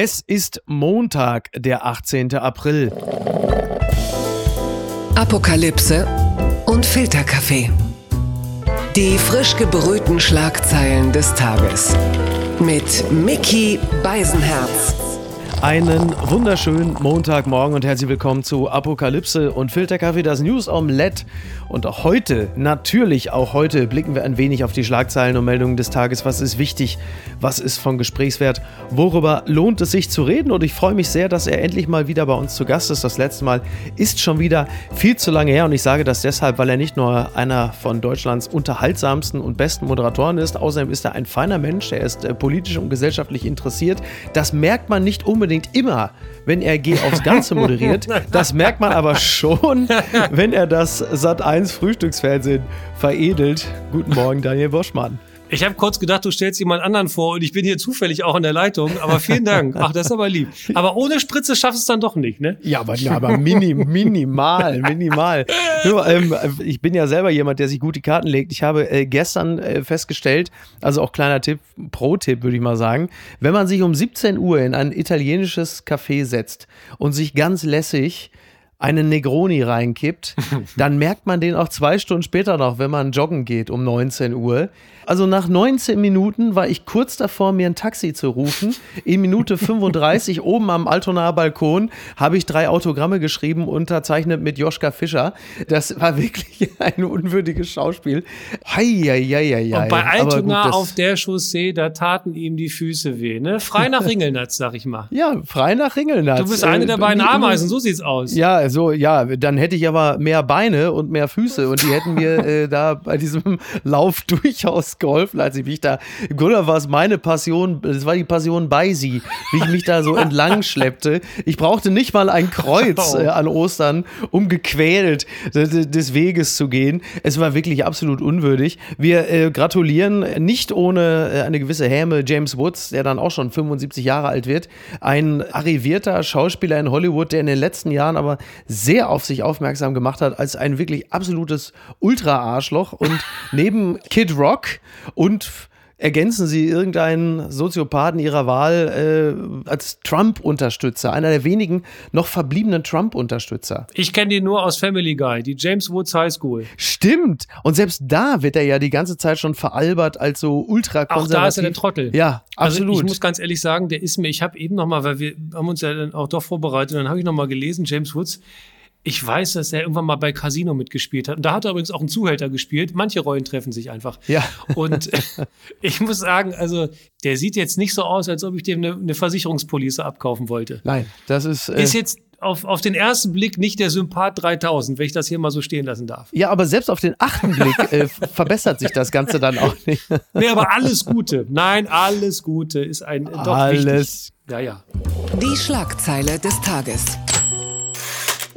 Es ist Montag, der 18. April. Apokalypse und Filterkaffee. Die frisch gebrühten Schlagzeilen des Tages. Mit Mickey Beisenherz. Einen wunderschönen Montagmorgen und herzlich willkommen zu Apokalypse und Filterkaffee, das News Omelette. Und auch heute, natürlich auch heute, blicken wir ein wenig auf die Schlagzeilen und Meldungen des Tages. Was ist wichtig? Was ist von Gesprächswert? Worüber lohnt es sich zu reden? Und ich freue mich sehr, dass er endlich mal wieder bei uns zu Gast ist. Das letzte Mal ist schon wieder viel zu lange her. Und ich sage das deshalb, weil er nicht nur einer von Deutschlands unterhaltsamsten und besten Moderatoren ist, außerdem ist er ein feiner Mensch. Er ist äh, politisch und gesellschaftlich interessiert. Das merkt man nicht unbedingt immer, wenn er Geh aufs Ganze moderiert. Das merkt man aber schon, wenn er das Sat 1 1 Frühstücksfernsehen veredelt. Guten Morgen, Daniel Boschmann. Ich habe kurz gedacht, du stellst jemand anderen vor und ich bin hier zufällig auch in der Leitung, aber vielen Dank. Ach, das ist aber lieb. Aber ohne Spritze schaffst du es dann doch nicht, ne? Ja, aber, ja, aber mini, minimal, minimal. Nur, ähm, ich bin ja selber jemand, der sich gut die Karten legt. Ich habe äh, gestern äh, festgestellt, also auch kleiner Tipp, Pro-Tipp würde ich mal sagen, wenn man sich um 17 Uhr in ein italienisches Café setzt und sich ganz lässig einen Negroni reinkippt, dann merkt man den auch zwei Stunden später noch, wenn man joggen geht um 19 Uhr. Also nach 19 Minuten war ich kurz davor, mir ein Taxi zu rufen. In Minute 35 oben am Altonaer Balkon habe ich drei Autogramme geschrieben, unterzeichnet mit Joschka Fischer. Das war wirklich ein unwürdiges Schauspiel. Heieieiei. Und bei Altona gut, auf der Chaussee, da taten ihm die Füße weh. Ne? Frei nach Ringelnatz, sag ich mal. Ja, frei nach Ringelnatz. Du bist eine der beiden Ameisen, so sieht's aus. Ja, so, ja, dann hätte ich aber mehr Beine und mehr Füße und die hätten mir äh, da bei diesem Lauf durchaus geholfen, als ich mich da, im Grunde war es meine Passion, es war die Passion bei sie, wie ich mich da so entlang schleppte. Ich brauchte nicht mal ein Kreuz äh, an Ostern, um gequält des Weges zu gehen. Es war wirklich absolut unwürdig. Wir äh, gratulieren nicht ohne äh, eine gewisse Häme James Woods, der dann auch schon 75 Jahre alt wird. Ein arrivierter Schauspieler in Hollywood, der in den letzten Jahren aber sehr auf sich aufmerksam gemacht hat als ein wirklich absolutes Ultra-Arschloch und neben Kid Rock und ergänzen Sie irgendeinen Soziopathen Ihrer Wahl äh, als Trump-Unterstützer, einer der wenigen noch verbliebenen Trump-Unterstützer. Ich kenne die nur aus Family Guy, die James Woods High School. Stimmt. Und selbst da wird er ja die ganze Zeit schon veralbert als so ultrakonservativ. Auch da ist er der Trottel. Ja, absolut. Also ich muss ganz ehrlich sagen, der ist mir, ich habe eben noch mal, weil wir haben uns ja dann auch doch vorbereitet, dann habe ich noch mal gelesen, James Woods, ich weiß, dass er irgendwann mal bei Casino mitgespielt hat. Und da hat er übrigens auch einen Zuhälter gespielt. Manche Rollen treffen sich einfach. Ja. Und ich muss sagen, also der sieht jetzt nicht so aus, als ob ich dem eine, eine Versicherungspolice abkaufen wollte. Nein, das ist. Äh ist jetzt auf, auf den ersten Blick nicht der Sympath 3000, wenn ich das hier mal so stehen lassen darf. Ja, aber selbst auf den achten Blick äh, verbessert sich das Ganze dann auch nicht. nee, aber alles Gute. Nein, alles Gute ist ein doch alles. Wichtig. Ja, ja. Die Schlagzeile des Tages.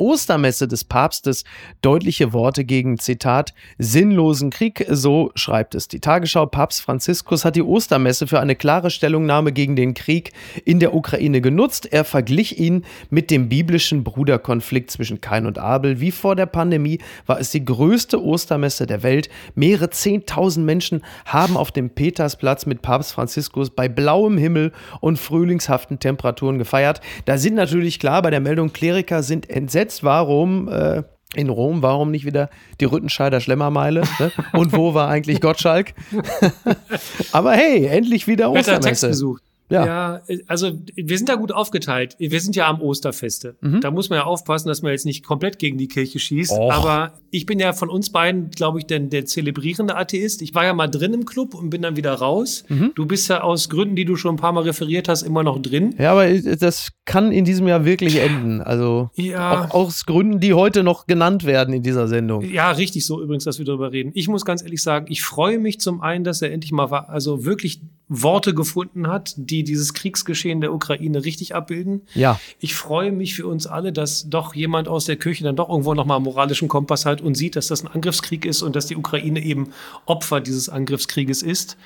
Ostermesse des Papstes deutliche Worte gegen, Zitat, sinnlosen Krieg, so schreibt es die Tagesschau. Papst Franziskus hat die Ostermesse für eine klare Stellungnahme gegen den Krieg in der Ukraine genutzt. Er verglich ihn mit dem biblischen Bruderkonflikt zwischen Kain und Abel. Wie vor der Pandemie war es die größte Ostermesse der Welt. Mehrere Zehntausend Menschen haben auf dem Petersplatz mit Papst Franziskus bei blauem Himmel und frühlingshaften Temperaturen gefeiert. Da sind natürlich klar bei der Meldung, Kleriker sind entsetzt jetzt, warum äh, in Rom, warum nicht wieder die Rüttenscheider Schlemmermeile? Ne? Und wo war eigentlich Gottschalk? Aber hey, endlich wieder Ostermesse. Text besucht. Ja. ja, also wir sind da gut aufgeteilt. Wir sind ja am Osterfeste. Mhm. Da muss man ja aufpassen, dass man jetzt nicht komplett gegen die Kirche schießt. Och. Aber ich bin ja von uns beiden, glaube ich, der, der zelebrierende Atheist. Ich war ja mal drin im Club und bin dann wieder raus. Mhm. Du bist ja aus Gründen, die du schon ein paar Mal referiert hast, immer noch drin. Ja, aber das kann in diesem Jahr wirklich enden. Also ja. auch aus Gründen, die heute noch genannt werden in dieser Sendung. Ja, richtig so übrigens, dass wir darüber reden. Ich muss ganz ehrlich sagen, ich freue mich zum einen, dass er endlich mal war, also wirklich Worte gefunden hat, die dieses Kriegsgeschehen der Ukraine richtig abbilden. Ja. Ich freue mich für uns alle, dass doch jemand aus der Kirche dann doch irgendwo nochmal einen moralischen Kompass hat und sieht, dass das ein Angriffskrieg ist und dass die Ukraine eben Opfer dieses Angriffskrieges ist.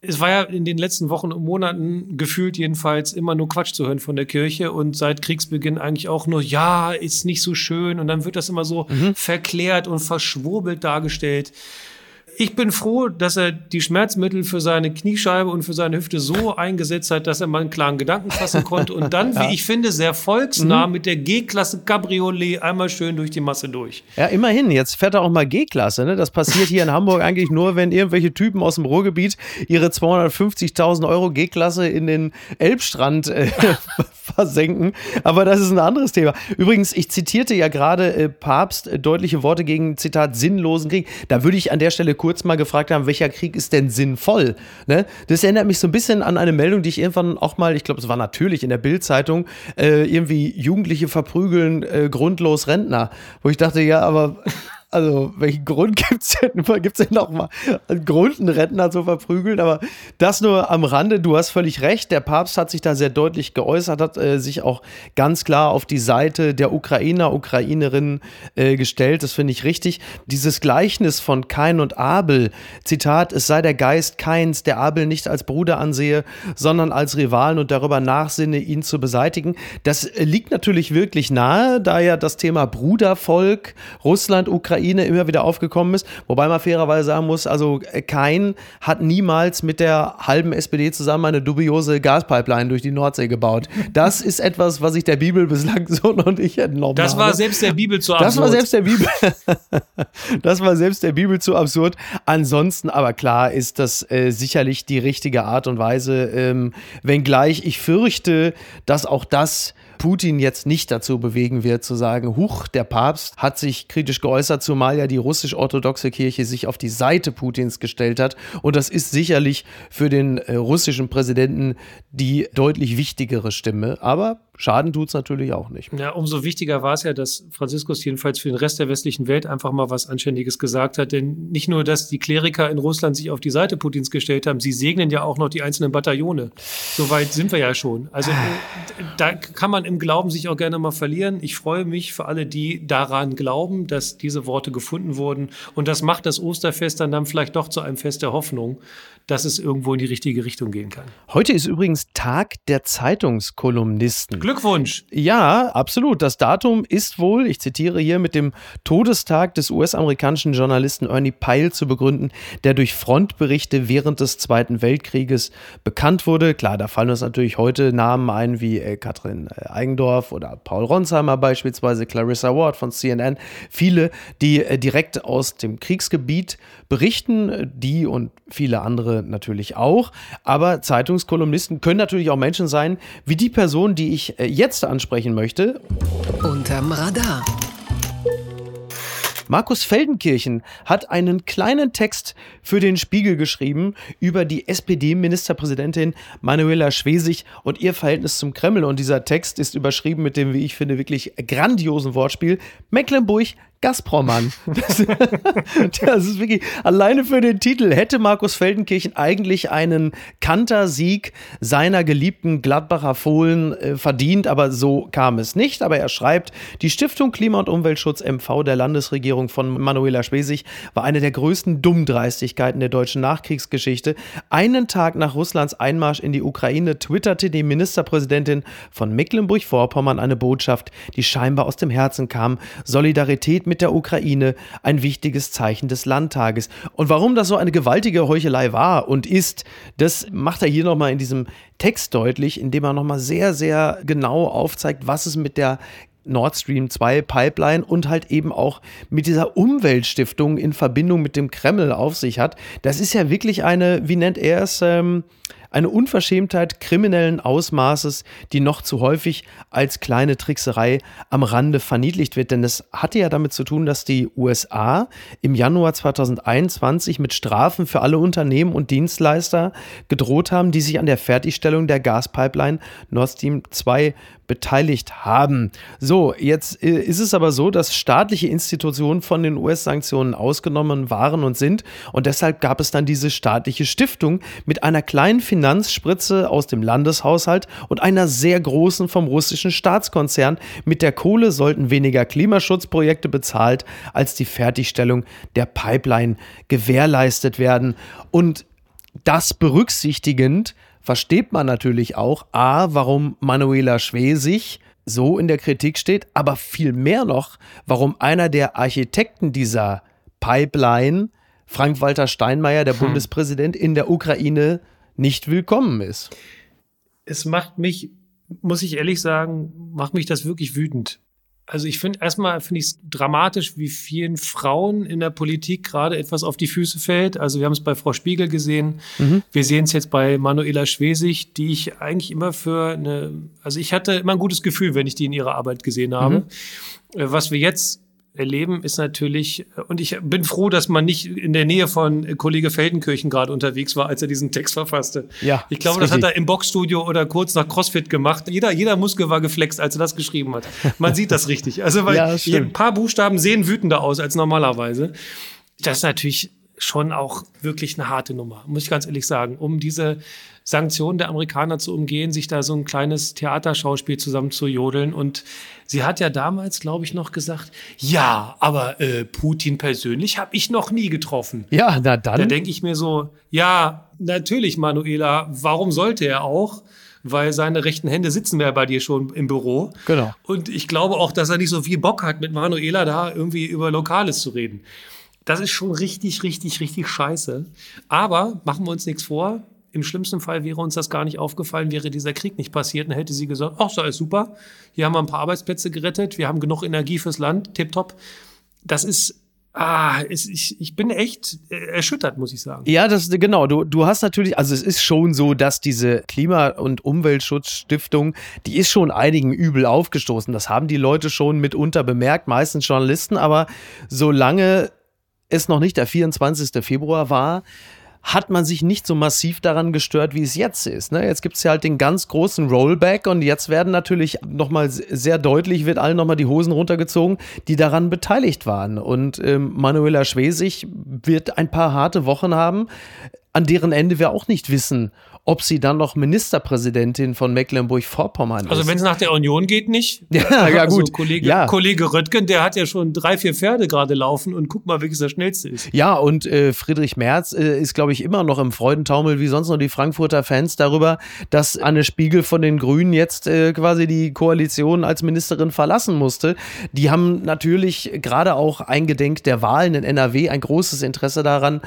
Es war ja in den letzten Wochen und Monaten gefühlt jedenfalls immer nur Quatsch zu hören von der Kirche und seit Kriegsbeginn eigentlich auch nur, ja, ist nicht so schön und dann wird das immer so mhm. verklärt und verschwurbelt dargestellt Ich bin froh, dass er die Schmerzmittel für seine Kniescheibe und für seine Hüfte so eingesetzt hat, dass er mal einen klaren Gedanken fassen konnte und dann, ja. wie ich finde, sehr volksnah mhm. mit der G-Klasse Cabriolet einmal schön durch die Masse durch. Ja, immerhin. Jetzt fährt er auch mal G-Klasse. Ne? Das passiert hier in Hamburg eigentlich nur, wenn irgendwelche Typen aus dem Ruhrgebiet ihre 250.000 Euro G-Klasse in den Elbstrand äh, versenken. Aber das ist ein anderes Thema. Übrigens, ich zitierte ja gerade äh, Papst äh, deutliche Worte gegen, Zitat, sinnlosen Krieg. Da würde ich an der Stelle kurz mal gefragt haben, welcher Krieg ist denn sinnvoll? Ne? Das erinnert mich so ein bisschen an eine Meldung, die ich irgendwann auch mal, ich glaube, es war natürlich in der Bildzeitung, äh, irgendwie Jugendliche verprügeln äh, grundlos Rentner. Wo ich dachte, ja, aber also, welchen Grund gibt es denn? Gibt es denn noch mal einen Grund, einen Rentner zu verprügeln? Aber das nur am Rande. Du hast völlig recht. Der Papst hat sich da sehr deutlich geäußert, hat äh, sich auch ganz klar auf die Seite der Ukrainer, Ukrainerinnen äh, gestellt. Das finde ich richtig. Dieses Gleichnis von Kain und Abel, Zitat, es sei der Geist Kains, der Abel nicht als Bruder ansehe, sondern als Rivalen und darüber nachsinne, ihn zu beseitigen. Das liegt natürlich wirklich nahe, da ja das Thema Brudervolk, Russland, Ukraine, Ukraine immer wieder aufgekommen ist. Wobei man fairerweise sagen muss, also äh, kein hat niemals mit der halben SPD zusammen eine dubiose Gaspipeline durch die Nordsee gebaut. Das ist etwas, was ich der Bibel bislang so noch nicht entnommen Das war habe. selbst der Bibel zu absurd. Das war selbst der Bibel. das war selbst der Bibel zu absurd. Ansonsten aber klar ist das äh, sicherlich die richtige Art und Weise, ähm, wenngleich ich fürchte, dass auch das Putin jetzt nicht dazu bewegen wird, zu sagen, huch, der Papst hat sich kritisch geäußert, zumal ja die russisch-orthodoxe Kirche sich auf die Seite Putins gestellt hat. Und das ist sicherlich für den äh, russischen Präsidenten die deutlich wichtigere Stimme. Aber Schaden tut es natürlich auch nicht. Ja, umso wichtiger war es ja, dass Franziskus jedenfalls für den Rest der westlichen Welt einfach mal was Anständiges gesagt hat. Denn nicht nur, dass die Kleriker in Russland sich auf die Seite Putins gestellt haben, sie segnen ja auch noch die einzelnen Bataillone. Soweit sind wir ja schon. Also äh, da kann man im Glauben sich auch gerne mal verlieren. Ich freue mich für alle, die daran glauben, dass diese Worte gefunden wurden. Und das macht das Osterfest dann, dann vielleicht doch zu einem Fest der Hoffnung dass es irgendwo in die richtige Richtung gehen kann. Heute ist übrigens Tag der Zeitungskolumnisten. Glückwunsch! Ja, absolut. Das Datum ist wohl, ich zitiere hier, mit dem Todestag des US-amerikanischen Journalisten Ernie Pyle zu begründen, der durch Frontberichte während des Zweiten Weltkrieges bekannt wurde. Klar, da fallen uns natürlich heute Namen ein wie äh, Katrin äh, Eigendorf oder Paul Ronsheimer beispielsweise, Clarissa Ward von CNN. Viele, die äh, direkt aus dem Kriegsgebiet berichten, die und viele andere natürlich auch. Aber Zeitungskolumnisten können natürlich auch Menschen sein, wie die Person, die ich äh, jetzt ansprechen möchte. Unterm Radar. Markus Feldenkirchen hat einen kleinen Text für den Spiegel geschrieben über die SPD-Ministerpräsidentin Manuela Schwesig und ihr Verhältnis zum Kreml. Und dieser Text ist überschrieben mit dem, wie ich finde, wirklich grandiosen Wortspiel Mecklenburg Gazprom-Mann. Das, das, ist wirklich, alleine für den Titel hätte Markus Feldenkirchen eigentlich einen Kantersieg seiner geliebten Gladbacher Fohlen äh, verdient, aber so kam es nicht. Aber er schreibt, die Stiftung Klima- und Umweltschutz MV der Landesregierung von Manuela Schwesig war eine der größten Dummdreistigkeiten der deutschen Nachkriegsgeschichte. Einen Tag nach Russlands Einmarsch in die Ukraine twitterte die Ministerpräsidentin von Mecklenburg-Vorpommern eine Botschaft, die scheinbar aus dem Herzen kam. Solidarität mit mit der Ukraine ein wichtiges Zeichen des Landtages. Und warum das so eine gewaltige Heuchelei war und ist, das macht er hier nochmal in diesem Text deutlich, indem er nochmal sehr, sehr genau aufzeigt, was es mit der Nord Stream 2 Pipeline und halt eben auch mit dieser Umweltstiftung in Verbindung mit dem Kreml auf sich hat. Das ist ja wirklich eine, wie nennt er es, ähm, eine Unverschämtheit kriminellen Ausmaßes, die noch zu häufig als kleine Trickserei am Rande verniedlicht wird. Denn es hatte ja damit zu tun, dass die USA im Januar 2021 mit Strafen für alle Unternehmen und Dienstleister gedroht haben, die sich an der Fertigstellung der Gaspipeline Nord Stream 2 beteiligt haben. So, jetzt äh, ist es aber so, dass staatliche Institutionen von den US-Sanktionen ausgenommen waren und sind. Und deshalb gab es dann diese staatliche Stiftung mit einer kleinen Finanzspritze aus dem Landeshaushalt und einer sehr großen vom russischen Staatskonzern. Mit der Kohle sollten weniger Klimaschutzprojekte bezahlt, als die Fertigstellung der Pipeline gewährleistet werden. Und das berücksichtigend versteht man natürlich auch, a, warum Manuela Schwesig so in der Kritik steht, aber viel mehr noch, warum einer der Architekten dieser Pipeline Frank-Walter Steinmeier, der hm. Bundespräsident, in der Ukraine nicht willkommen ist. Es macht mich, muss ich ehrlich sagen, macht mich das wirklich wütend. Also ich finde erstmal finde ich es dramatisch, wie vielen Frauen in der Politik gerade etwas auf die Füße fällt. Also wir haben es bei Frau Spiegel gesehen, mhm. wir sehen es jetzt bei Manuela Schwesig, die ich eigentlich immer für eine, also ich hatte immer ein gutes Gefühl, wenn ich die in ihrer Arbeit gesehen habe. Mhm. Äh, was wir jetzt erleben, ist natürlich, und ich bin froh, dass man nicht in der Nähe von Kollege Feldenkirchen gerade unterwegs war, als er diesen Text verfasste. Ja, ich glaube, das, das hat er im Boxstudio oder kurz nach CrossFit gemacht. Jeder, jeder Muskel war geflext, als er das geschrieben hat. Man sieht das richtig. Also, weil ja, ein paar Buchstaben sehen wütender aus als normalerweise. Das ist natürlich schon auch wirklich eine harte Nummer, muss ich ganz ehrlich sagen, um diese Sanktionen der Amerikaner zu umgehen, sich da so ein kleines Theaterschauspiel zusammen zu jodeln. Und sie hat ja damals, glaube ich, noch gesagt, ja, aber äh, Putin persönlich habe ich noch nie getroffen. Ja, na dann. Da denke ich mir so, ja, natürlich, Manuela, warum sollte er auch? weil seine rechten Hände sitzen ja bei dir schon im Büro. Genau. Und ich glaube auch, dass er nicht so viel Bock hat, mit Manuela da irgendwie über Lokales zu reden. Das ist schon richtig, richtig, richtig scheiße. Aber machen wir uns nichts vor. Im schlimmsten Fall wäre uns das gar nicht aufgefallen, wäre dieser Krieg nicht passiert. Dann hätte sie gesagt, ach, so ist super. Hier haben wir ein paar Arbeitsplätze gerettet. Wir haben genug Energie fürs Land. Tipptopp. Das ist Ah, es, ich, ich bin echt äh, erschüttert, muss ich sagen. Ja, das genau. Du, du hast natürlich, also es ist schon so, dass diese Klima- und Umweltschutzstiftung, die ist schon einigen übel aufgestoßen. Das haben die Leute schon mitunter bemerkt, meistens Journalisten. Aber solange es noch nicht der 24. Februar war, hat man sich nicht so massiv daran gestört, wie es jetzt ist. Ne? Jetzt gibt es ja halt den ganz großen Rollback und jetzt werden natürlich nochmal sehr deutlich, wird allen nochmal die Hosen runtergezogen, die daran beteiligt waren. Und ähm, Manuela Schwesig wird ein paar harte Wochen haben, an deren Ende wir auch nicht wissen, ob sie dann noch Ministerpräsidentin von Mecklenburg-Vorpommern also ist. Also wenn es nach der Union geht, nicht. Ja, ja also gut. Kollege, ja. Kollege Röttgen, der hat ja schon drei, vier Pferde gerade laufen und guck mal, welches der schnellste ist. Ja, und äh, Friedrich Merz äh, ist, glaube ich, immer noch im Freudentaumel, wie sonst noch die Frankfurter Fans darüber, dass Anne Spiegel von den Grünen jetzt äh, quasi die Koalition als Ministerin verlassen musste. Die haben natürlich gerade auch eingedenk der Wahlen in NRW ein großes Interesse daran,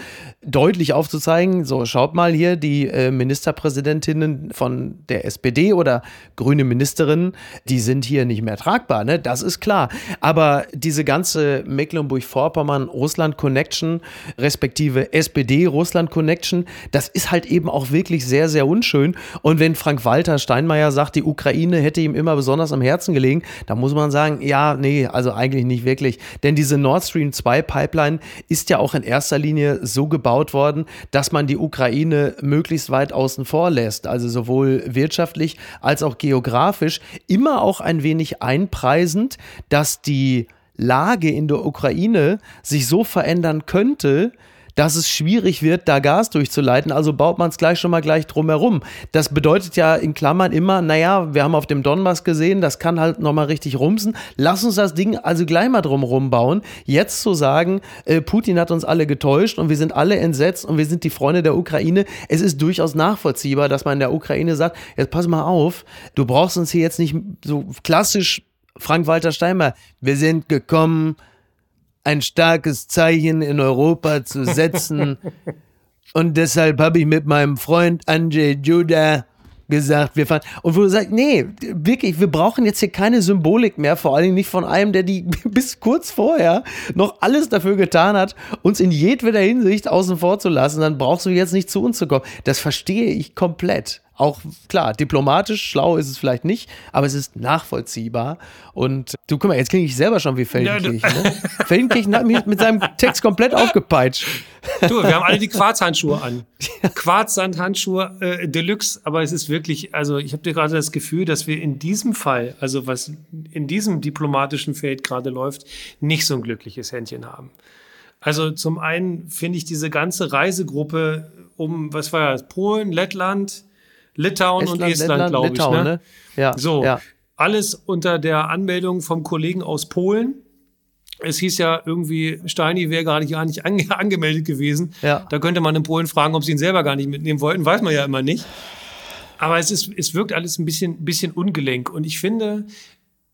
deutlich aufzuzeigen, so schaut mal hier, die äh, Ministerpräsidentinnen von der SPD oder grüne Ministerinnen, die sind hier nicht mehr tragbar, ne? Das ist klar. Aber diese ganze Mecklenburg-Vorpommern-Russland-Connection, respektive SPD-Russland-Connection, das ist halt eben auch wirklich sehr, sehr unschön. Und wenn Frank-Walter Steinmeier sagt, die Ukraine hätte ihm immer besonders am Herzen gelegen, da muss man sagen, ja, nee, also eigentlich nicht wirklich. Denn diese Nord Stream 2 Pipeline ist ja auch in erster Linie so gebaut worden, dass man die Ukraine möglichst weit außen vor lässt, also sowohl wirtschaftlich als auch geografisch, immer auch ein wenig einpreisend, dass die Lage in der Ukraine sich so verändern könnte, dass es schwierig wird, da Gas durchzuleiten. Also baut man es gleich schon mal gleich drumherum. Das bedeutet ja in Klammern immer, naja, wir haben auf dem Donbass gesehen, das kann halt nochmal richtig rumsen. Lass uns das Ding also gleich mal drumherum bauen. Jetzt zu sagen, äh, Putin hat uns alle getäuscht und wir sind alle entsetzt und wir sind die Freunde der Ukraine. Es ist durchaus nachvollziehbar, dass man in der Ukraine sagt, jetzt pass mal auf, du brauchst uns hier jetzt nicht so klassisch Frank-Walter Steinmeier, wir sind gekommen, ein starkes Zeichen in Europa zu setzen. Und deshalb habe ich mit meinem Freund Andrzej Juda gesagt, wir fahren. Und wo du sagst, nee, wirklich, wir brauchen jetzt hier keine Symbolik mehr, vor allen Dingen nicht von einem, der die bis kurz vorher noch alles dafür getan hat, uns in jedweder Hinsicht außen vor zu lassen. Dann brauchst du jetzt nicht zu uns zu kommen. Das verstehe ich komplett. Auch klar, diplomatisch schlau ist es vielleicht nicht, aber es ist nachvollziehbar. Und du, guck mal, jetzt klinge ich selber schon wie Feldenkirchen. Ja, ne? Feldenkirchen hat mich mit seinem Text komplett aufgepeitscht. Du, wir haben alle die Quarzhandschuhe an. Quarzsandhandschuhe äh, Deluxe, aber es ist wirklich, also ich habe dir gerade das Gefühl, dass wir in diesem Fall, also was in diesem diplomatischen Feld gerade läuft, nicht so ein glückliches Händchen haben. Also zum einen finde ich diese ganze Reisegruppe um, was war das, Polen, Lettland, Litauen Estland, und Estland, glaube ich. Ne? ne? Ja, so, ja. alles unter der Anmeldung vom Kollegen aus Polen. Es hieß ja irgendwie, Steini wäre gar nicht, gar nicht ange angemeldet gewesen. Ja. Da könnte man in Polen fragen, ob sie ihn selber gar nicht mitnehmen wollten. Weiß man ja immer nicht. Aber es, ist, es wirkt alles ein bisschen, bisschen ungelenk. Und ich finde,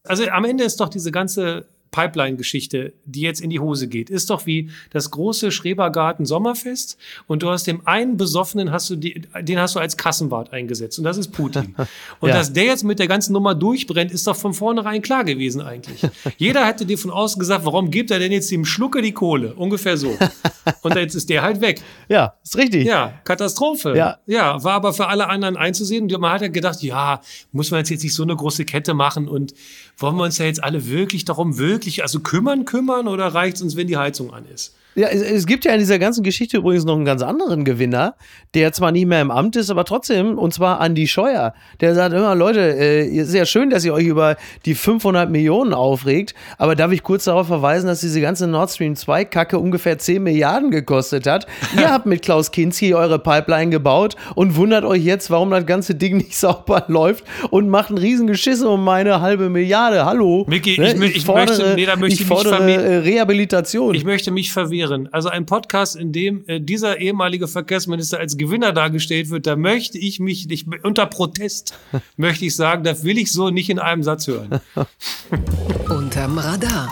also am Ende ist doch diese ganze Pipeline-Geschichte, die jetzt in die Hose geht, ist doch wie das große Schrebergarten Sommerfest und du hast dem einen Besoffenen hast du die, den hast du als Kassenwart eingesetzt und das ist Putin. Und Ja. dass der jetzt mit der ganzen Nummer durchbrennt, ist doch von vornherein klar gewesen eigentlich. Jeder hätte dir von außen gesagt, warum gibt er denn jetzt dem Schlucke die Kohle? Ungefähr so. Und jetzt ist der halt weg. Ja, ist richtig. Ja, Katastrophe. Ja. ja, war aber für alle anderen einzusehen. Und man hat ja gedacht, ja, muss man jetzt jetzt nicht so eine große Kette machen und wollen wir uns ja jetzt alle wirklich darum wirklich, also kümmern, kümmern oder reicht es uns, wenn die Heizung an ist? Ja, es, es gibt ja in dieser ganzen Geschichte übrigens noch einen ganz anderen Gewinner, der zwar nicht mehr im Amt ist, aber trotzdem, und zwar Andi Scheuer. Der sagt immer, Leute, äh, ist ja schön, dass ihr euch über die 500 Millionen aufregt, aber darf ich kurz darauf verweisen, dass diese ganze Nord Stream 2 Kacke ungefähr 10 Milliarden gekostet hat. Ihr habt mit Klaus Kinski eure Pipeline gebaut und wundert euch jetzt, warum das ganze Ding nicht sauber läuft und macht einen riesen Geschiss um meine halbe Milliarde. Hallo. Micky, Ne? ich mö- ich möchte- nee, möchte ich ich mich fordere äh, Rehabilitation. Ich möchte mich verwehren. Also ein Podcast, in dem äh, dieser ehemalige Verkehrsminister als Gewinner dargestellt wird, da möchte ich mich nicht, unter Protest möchte ich sagen, das will ich so nicht in einem Satz hören. Unterm Radar.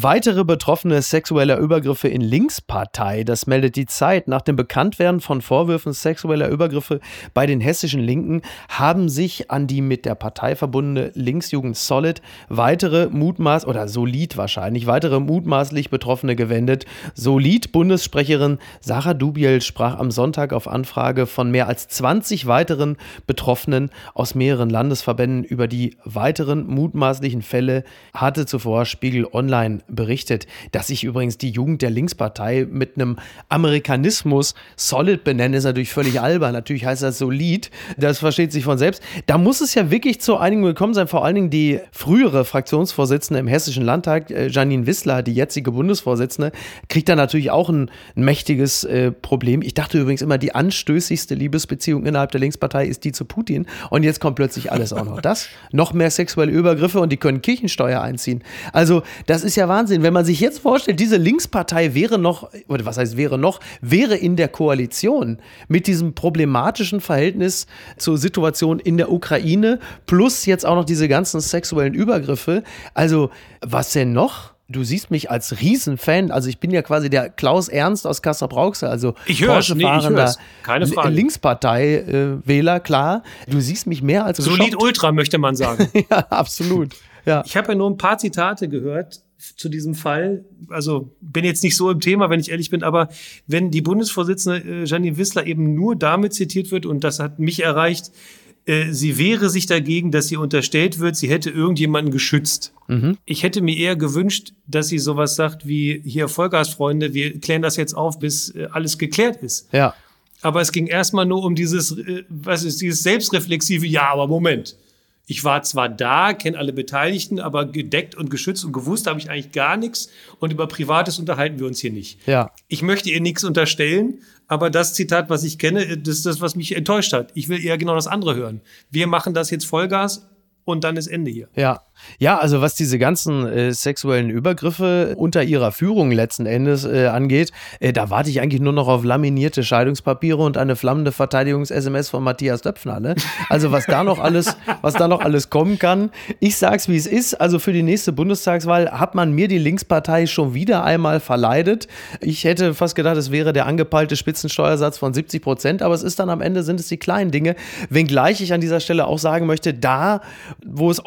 Weitere Betroffene sexueller Übergriffe in Linkspartei, das meldet die Zeit. Nach dem Bekanntwerden von Vorwürfen sexueller Übergriffe bei den hessischen Linken haben sich an die mit der Partei verbundene Linksjugend Solid weitere Mutmaß oder Solid wahrscheinlich weitere mutmaßlich Betroffene gewendet. Solid Bundessprecherin Sarah Dubiel sprach am Sonntag auf Anfrage von mehr als 20 weiteren Betroffenen aus mehreren Landesverbänden über die weiteren mutmaßlichen Fälle hatte zuvor Spiegel Online berichtet, dass sich übrigens die Jugend der Linkspartei mit einem Amerikanismus solid benennen, ist natürlich völlig albern. Natürlich heißt das solid. Das versteht sich von selbst. Da muss es ja wirklich zu einigen gekommen sein. Vor allen Dingen die frühere Fraktionsvorsitzende im Hessischen Landtag, äh, Janine Wissler, die jetzige Bundesvorsitzende, kriegt da natürlich auch ein, mächtiges äh, Problem. Ich dachte übrigens immer, die anstößigste Liebesbeziehung innerhalb der Linkspartei ist die zu Putin. Und jetzt kommt plötzlich alles auch noch das. Noch mehr sexuelle Übergriffe und die können Kirchensteuer einziehen. Also, das ist ja Wahnsinn. Wenn man sich jetzt vorstellt, diese Linkspartei wäre noch, oder was heißt wäre noch, wäre in der Koalition mit diesem problematischen Verhältnis zur Situation in der Ukraine plus jetzt auch noch diese ganzen sexuellen Übergriffe. Also, was denn noch? Du siehst mich als Riesenfan, also ich bin ja quasi der Klaus Ernst aus Kassel-Brauxel, also Ich hör's, nee, Frage. Linkspartei-Wähler, klar. Du siehst mich mehr als Solid geschockt. Ultra, möchte man sagen. Ja, absolut. Ja. Ich habe ja nur ein paar Zitate gehört zu diesem Fall. Also bin jetzt nicht so im Thema, wenn ich ehrlich bin, aber wenn die Bundesvorsitzende äh, Janine Wissler eben nur damit zitiert wird, und das hat mich erreicht, äh, sie wehre sich dagegen, dass ihr unterstellt wird, sie hätte irgendjemanden geschützt. Ich hätte mir eher gewünscht, dass sie sowas sagt wie, hier Vollgasfreunde, wir klären das jetzt auf, bis äh, alles geklärt ist. ja. Aber es ging erstmal nur um dieses, äh, was ist dieses selbstreflexive, ja, aber Moment. Ich war zwar da, kenne alle Beteiligten, aber gedeckt und geschützt und gewusst habe ich eigentlich gar nichts und über Privates unterhalten wir uns hier nicht. Ja. Ich möchte ihr nichts unterstellen, aber das Zitat, was ich kenne, das ist das, was mich enttäuscht hat. Ich will eher genau das andere hören. Wir machen das jetzt Vollgas und dann ist Ende hier. Ja. Ja, also was diese ganzen äh, sexuellen Übergriffe unter ihrer Führung letzten Endes äh, angeht, äh, da warte ich eigentlich nur noch auf laminierte Scheidungspapiere und eine flammende Verteidigungs-SMS von Matthias Döpfner. Ne? Also was da noch alles, was da noch alles kommen kann. Ich sag's wie es ist. Also für die nächste Bundestagswahl hat man mir die Linkspartei schon wieder einmal verleidet. Ich hätte fast gedacht, es wäre der angepeilte Spitzensteuersatz von 70 Prozent, aber es ist dann am Ende sind es die kleinen Dinge. Wenngleich ich an dieser Stelle auch sagen möchte, da, wo es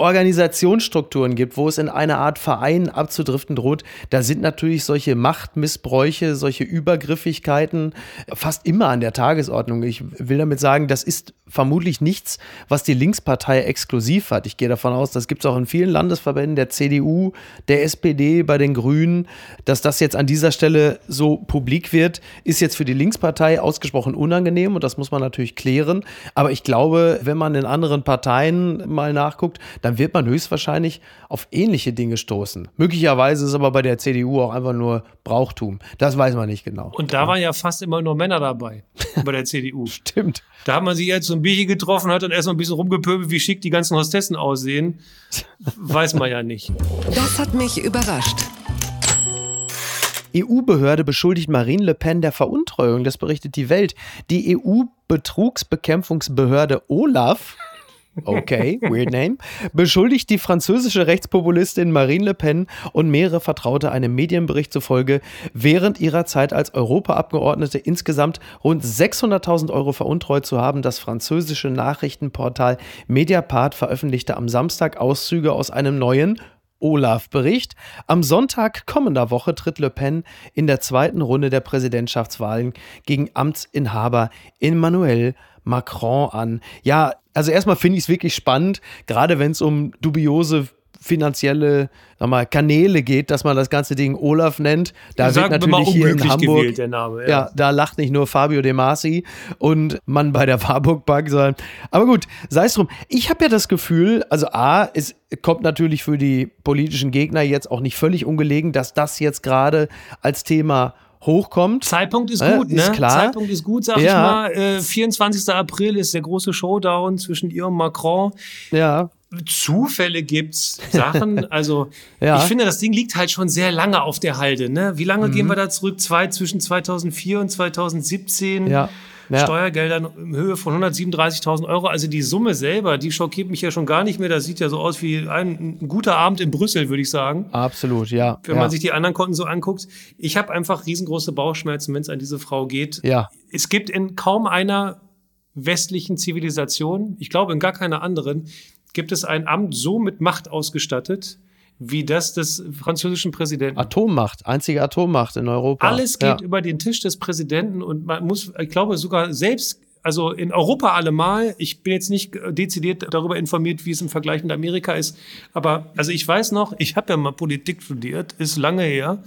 Organisationsstrukturen gibt, wo es in eine Art Verein abzudriften droht, da sind natürlich solche Machtmissbräuche, solche Übergriffigkeiten fast immer an der Tagesordnung. Ich will damit sagen, das ist vermutlich nichts, was die Linkspartei exklusiv hat. Ich gehe davon aus, das gibt es auch in vielen Landesverbänden der CDU, der SPD, bei den Grünen. Dass das jetzt an dieser Stelle so publik wird, ist jetzt für die Linkspartei ausgesprochen unangenehm und das muss man natürlich klären. Aber ich glaube, wenn man in anderen Parteien mal nachguckt, dann wird man höchstwahrscheinlich auf ähnliche Dinge stoßen. Möglicherweise ist es aber bei der CDU auch einfach nur Brauchtum. Das weiß man nicht genau. Und da waren ja fast immer nur Männer dabei bei der CDU. Stimmt. Da hat man sich jetzt so ein Bierchen getroffen, hat dann erstmal ein bisschen rumgepöbelt, wie schick die ganzen Hostessen aussehen. Weiß man ja nicht. Das hat mich überrascht. EU-Behörde beschuldigt Marine Le Pen der Veruntreuung, das berichtet die Welt. Die EU-Betrugsbekämpfungsbehörde OLAF okay, weird name, beschuldigt die französische Rechtspopulistin Marine Le Pen und mehrere Vertraute einem Medienbericht zufolge während ihrer Zeit als Europaabgeordnete insgesamt rund 600.000 Euro veruntreut zu haben. Das französische Nachrichtenportal Mediapart veröffentlichte am Samstag Auszüge aus einem neuen Olaf-Bericht. Am Sonntag kommender Woche tritt Le Pen in der zweiten Runde der Präsidentschaftswahlen gegen Amtsinhaber Emmanuel Macron an. Ja, also erstmal finde ich es wirklich spannend, gerade wenn es um dubiose finanzielle mal, Kanäle geht, dass man das ganze Ding Olaf nennt. Da wird natürlich hier in Hamburg, gewählt, Name, ja. ja. da lacht nicht nur Fabio De Masi und Mann bei der Warburg Bank, sondern, aber gut, sei es drum. Ich habe ja das Gefühl, also A, es kommt natürlich für die politischen Gegner jetzt auch nicht völlig ungelegen, dass das jetzt gerade als Thema hochkommt. Zeitpunkt ist gut, äh, ist ne? Klar. Zeitpunkt ist gut, sag ja. ich mal. Äh, 24. April ist der große Showdown zwischen ihr und Macron. Ja. Zufälle gibt's, Sachen. Also ja. ich finde, das Ding liegt halt schon sehr lange auf der Halde. Ne? Wie lange mhm. gehen wir da zurück? Zwei zwischen 2004 und 2017. Ja. Ja. Steuergeldern in Höhe von 137.000 Euro. Also die Summe selber, die schockiert mich ja schon gar nicht mehr. Das sieht ja so aus wie ein, ein guter Abend in Brüssel, würde ich sagen. Absolut, ja. Wenn ja. man sich die anderen Konten so anguckt. Ich habe einfach riesengroße Bauchschmerzen, wenn es an diese Frau geht. Ja. Es gibt in kaum einer westlichen Zivilisation, ich glaube in gar keiner anderen, gibt es ein Amt so mit Macht ausgestattet, wie das des französischen Präsidenten. Atommacht, einzige Atommacht in Europa. Alles geht ja. über den Tisch des Präsidenten und man muss, ich glaube, sogar selbst, also in Europa allemal, ich bin jetzt nicht dezidiert darüber informiert, wie es im Vergleich mit Amerika ist, aber also ich weiß noch, ich habe ja mal Politik studiert, ist lange her.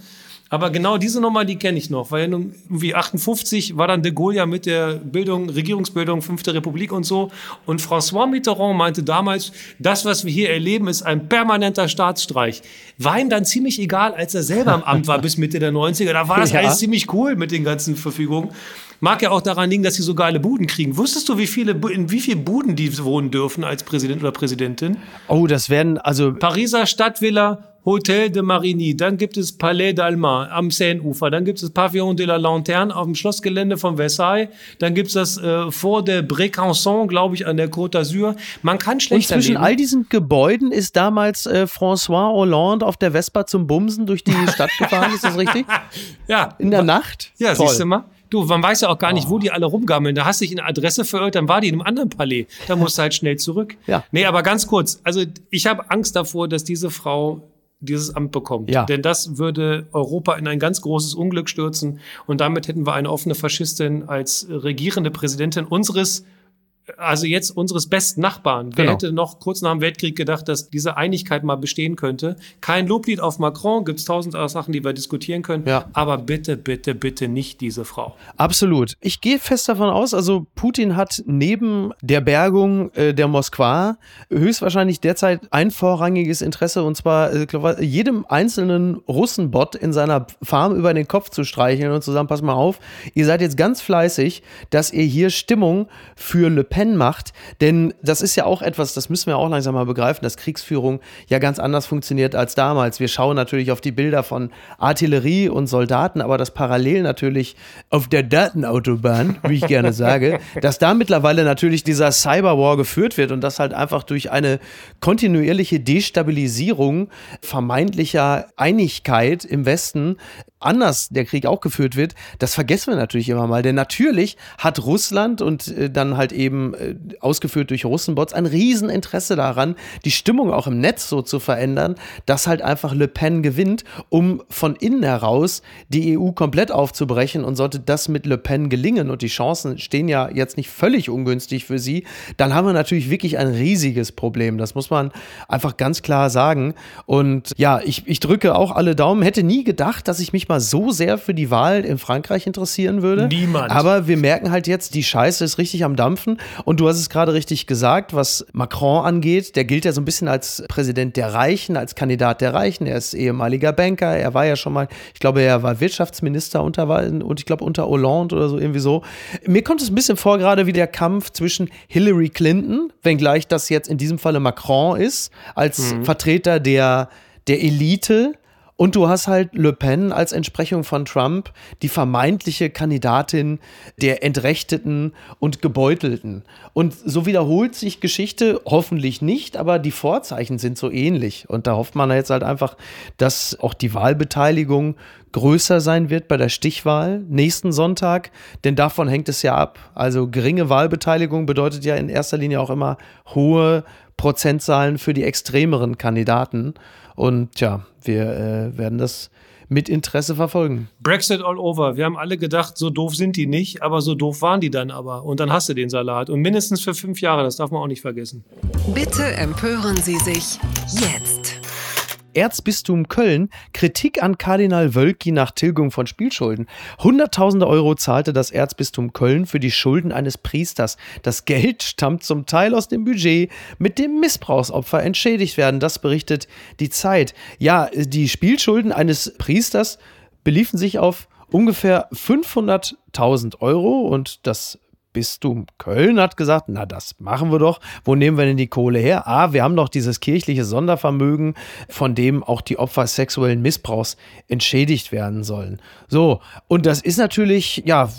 Aber genau diese Nummer, die kenne ich noch, weil irgendwie 58 war dann de Gaulle ja mit der Bildung, Regierungsbildung, Fünfte Republik und so. Und François Mitterrand meinte damals, das, was wir hier erleben, ist ein permanenter Staatsstreich. War ihm dann ziemlich egal, als er selber im Amt war bis Mitte der 90er. Da war das ja. alles ziemlich cool mit den ganzen Verfügungen. Mag ja auch daran liegen, dass sie so geile Buden kriegen. Wusstest du, wie viele, in wie viele Buden die wohnen dürfen als Präsident oder Präsidentin? Oh, das werden also. Pariser Stadtvilla, Hotel de Marigny, dann gibt es Palais d'Alma am Seine-Ufer, dann gibt es Pavillon de la Lanterne auf dem Schlossgelände von Versailles, dann gibt es das äh, Fort de Brécançon, glaube ich, an der Côte d'Azur. Man kann schlecht Und zwischen leben. all diesen Gebäuden ist damals äh, François Hollande auf der Vespa zum Bumsen durch die Stadt gefahren, ist das richtig? ja. In der Nacht? Ja, Toll. siehst du mal. Du, man weiß ja auch gar nicht, wo die alle rumgammeln. Da hast du dich in eine Adresse verirrt, dann war die in einem anderen Palais. Da musst du halt schnell zurück. Ja. Nee, aber ganz kurz. Also ich habe Angst davor, dass diese Frau dieses Amt bekommt. Ja. Denn das würde Europa in ein ganz großes Unglück stürzen. Und damit hätten wir eine offene Faschistin als regierende Präsidentin unseres also jetzt unseres besten Nachbarn. Wer genau. hätte noch kurz nach dem Weltkrieg gedacht, dass diese Einigkeit mal bestehen könnte? Kein Loblied auf Macron, gibt es tausend Sachen, die wir diskutieren können. Ja. Aber bitte, bitte, bitte nicht diese Frau. Absolut. Ich gehe fest davon aus, also Putin hat neben der Bergung äh, der Moskwa höchstwahrscheinlich derzeit ein vorrangiges Interesse und zwar äh, jedem einzelnen Russenbot in seiner Farm über den Kopf zu streicheln und zusammen, pass mal auf, ihr seid jetzt ganz fleißig, dass ihr hier Stimmung für Le Pen Pen macht. Denn das ist ja auch etwas, das müssen wir auch langsam mal begreifen, dass Kriegsführung ja ganz anders funktioniert als damals. Wir schauen natürlich auf die Bilder von Artillerie und Soldaten, aber das parallel natürlich auf der Datenautobahn, wie ich gerne sage, dass da mittlerweile natürlich dieser Cyberwar geführt wird und das halt einfach durch eine kontinuierliche Destabilisierung vermeintlicher Einigkeit im Westen anders der Krieg auch geführt wird, das vergessen wir natürlich immer mal. Denn natürlich hat Russland und äh, dann halt eben äh, ausgeführt durch Russenbots ein Rieseninteresse daran, die Stimmung auch im Netz so zu verändern, dass halt einfach Le Pen gewinnt, um von innen heraus die EU komplett aufzubrechen. Und sollte das mit Le Pen gelingen und die Chancen stehen ja jetzt nicht völlig ungünstig für sie, dann haben wir natürlich wirklich ein riesiges Problem. Das muss man einfach ganz klar sagen. Und ja, ich, ich drücke auch alle Daumen. Hätte nie gedacht, dass ich mich mal mal so sehr für die Wahl in Frankreich interessieren würde. Niemand. Aber wir merken halt jetzt, die Scheiße ist richtig am Dampfen. Und du hast es gerade richtig gesagt, was Macron angeht. Der gilt ja so ein bisschen als Präsident der Reichen, als Kandidat der Reichen. Er ist ehemaliger Banker. Er war ja schon mal, ich glaube, er war Wirtschaftsminister unter, und ich glaube unter Hollande oder so irgendwie so. Mir kommt es ein bisschen vor, gerade wie der Kampf zwischen Hillary Clinton, wenngleich das jetzt in diesem Falle Macron ist, als mhm. Vertreter der, der Elite Und du hast halt Le Pen als Entsprechung von Trump, die vermeintliche Kandidatin der Entrechteten und Gebeutelten. Und so wiederholt sich Geschichte hoffentlich nicht, aber die Vorzeichen sind so ähnlich. Und da hofft man jetzt halt einfach, dass auch die Wahlbeteiligung größer sein wird bei der Stichwahl nächsten Sonntag, denn davon hängt es ja ab. Also geringe Wahlbeteiligung bedeutet ja in erster Linie auch immer hohe Prozentzahlen für die extremeren Kandidaten. Und ja, wir äh, werden das mit Interesse verfolgen. Brexit all over. Wir haben alle gedacht, so doof sind die nicht, aber so doof waren die dann aber. Und dann hast du den Salat. Und mindestens für fünf Jahre, das darf man auch nicht vergessen. Bitte empören Sie sich jetzt. Erzbistum Köln Kritik an Kardinal Wölki nach Tilgung von Spielschulden. Hunderttausende Euro zahlte das Erzbistum Köln für die Schulden eines Priesters. Das Geld stammt zum Teil aus dem Budget, mit dem Missbrauchsopfer entschädigt werden. Das berichtet die Zeit. Ja, die Spielschulden eines Priesters beliefen sich auf ungefähr 500.000 Euro und das Bistum Köln hat gesagt, na das machen wir doch. Wo nehmen wir denn die Kohle her? Ah, wir haben doch dieses kirchliche Sondervermögen, von dem auch die Opfer sexuellen Missbrauchs entschädigt werden sollen. So, und das ist natürlich, ja,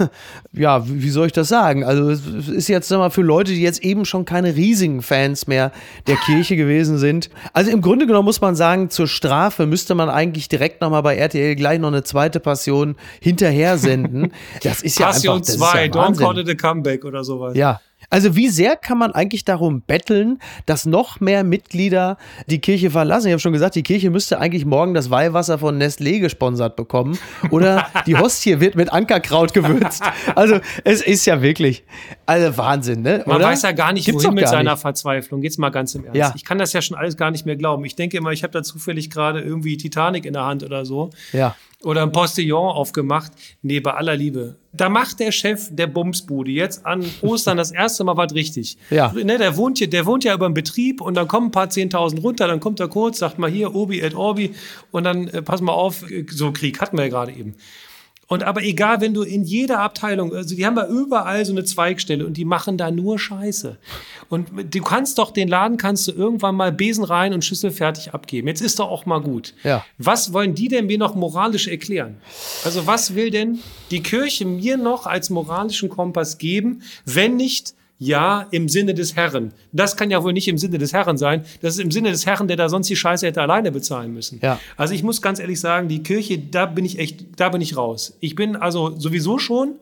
ja, wie soll ich das sagen? Also es ist jetzt mal für Leute, die jetzt eben schon keine riesigen Fans mehr der Kirche gewesen sind. Also im Grunde genommen muss man sagen, zur Strafe müsste man eigentlich direkt nochmal bei RTL gleich noch eine zweite Passion hinterher senden. Das ist ja Passion einfach, das 2, ist ja Wahnsinn. A Comeback oder sowas. Ja. Also wie sehr kann man eigentlich darum betteln, dass noch mehr Mitglieder die Kirche verlassen? Ich habe schon gesagt, die Kirche müsste eigentlich morgen das Weihwasser von Nestlé gesponsert bekommen oder die Hostie wird mit Ankerkraut gewürzt. Also es ist ja wirklich, also Wahnsinn, ne? Man oder? weiß ja gar nicht, Gibt's wohin mit gar seiner nicht. Verzweiflung. Jetzt mal ganz im Ernst. Ja. Ich kann das ja schon alles gar nicht mehr glauben. Ich denke immer, ich habe da zufällig gerade irgendwie Titanic in der Hand oder so. Ja. Oder ein Postillon aufgemacht. Nee, bei aller Liebe. Da macht der Chef der Bumsbude jetzt an Ostern das erste Mal was richtig. Ja. Ne, der, wohnt hier, der wohnt ja über dem Betrieb und dann kommen ein paar Zehntausend runter, dann kommt er kurz, sagt mal hier, Obi et Orbi und dann äh, pass mal auf, äh, so Krieg hatten wir ja gerade eben. Und aber egal, wenn du in jeder Abteilung, also die haben ja überall so eine Zweigstelle und die machen da nur Scheiße. Und du kannst doch den Laden kannst du irgendwann mal Besen rein und Schüssel fertig abgeben. Jetzt ist doch auch mal gut. Ja. Was wollen die denn mir noch moralisch erklären? Also was will denn die Kirche mir noch als moralischen Kompass geben, wenn nicht ja, im Sinne des Herrn. Das kann ja wohl nicht im Sinne des Herrn sein. Das ist im Sinne des Herrn, der da sonst die Scheiße hätte alleine bezahlen müssen. Ja. Also ich muss ganz ehrlich sagen, die Kirche, da bin ich echt, da bin ich raus. Ich bin also sowieso schon,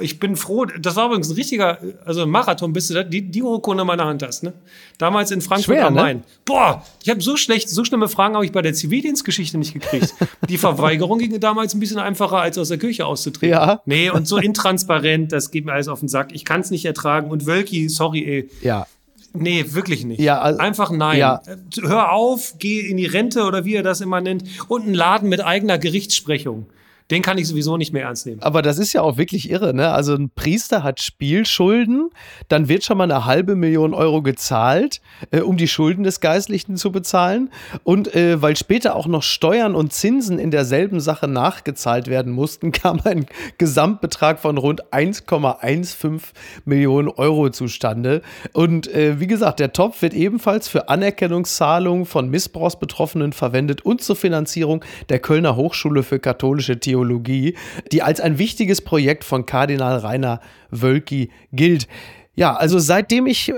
ich bin froh, das war übrigens ein richtiger, also ein Marathon, bis du da, die, die Urkunde in meiner Hand hast, ne? Damals in Frankfurt Schwer, am ne? Main. Boah, ich habe so schlecht, so schlimme Fragen habe ich bei der Zivildienstgeschichte nicht gekriegt. Die Verweigerung ging damals ein bisschen einfacher, als aus der Kirche auszutreten. Ja. Nee, und so intransparent, das geht mir alles auf den Sack. Ich kann es nicht ertragen. Und Wölki, sorry, ey. Ja. Nee, wirklich nicht. Ja, also- Einfach nein. ja. Hör auf, geh in die Rente oder wie er das immer nennt. Und einen Laden mit eigener Gerichtssprechung. Den kann ich sowieso nicht mehr ernst nehmen. Aber das ist ja auch wirklich irre, ne? Also ein Priester hat Spielschulden, dann wird schon mal eine halbe Million Euro gezahlt, äh, um die Schulden des Geistlichen zu bezahlen. Und äh, weil später auch noch Steuern und Zinsen in derselben Sache nachgezahlt werden mussten, kam ein Gesamtbetrag von rund 1,15 Millionen Euro zustande. Und äh, wie gesagt, der Topf wird ebenfalls für Anerkennungszahlungen von Missbrauchsbetroffenen verwendet und zur Finanzierung der Kölner Hochschule für katholische Theologie, die als ein wichtiges Projekt von Kardinal Rainer Wölki gilt. Ja, also seitdem ich äh,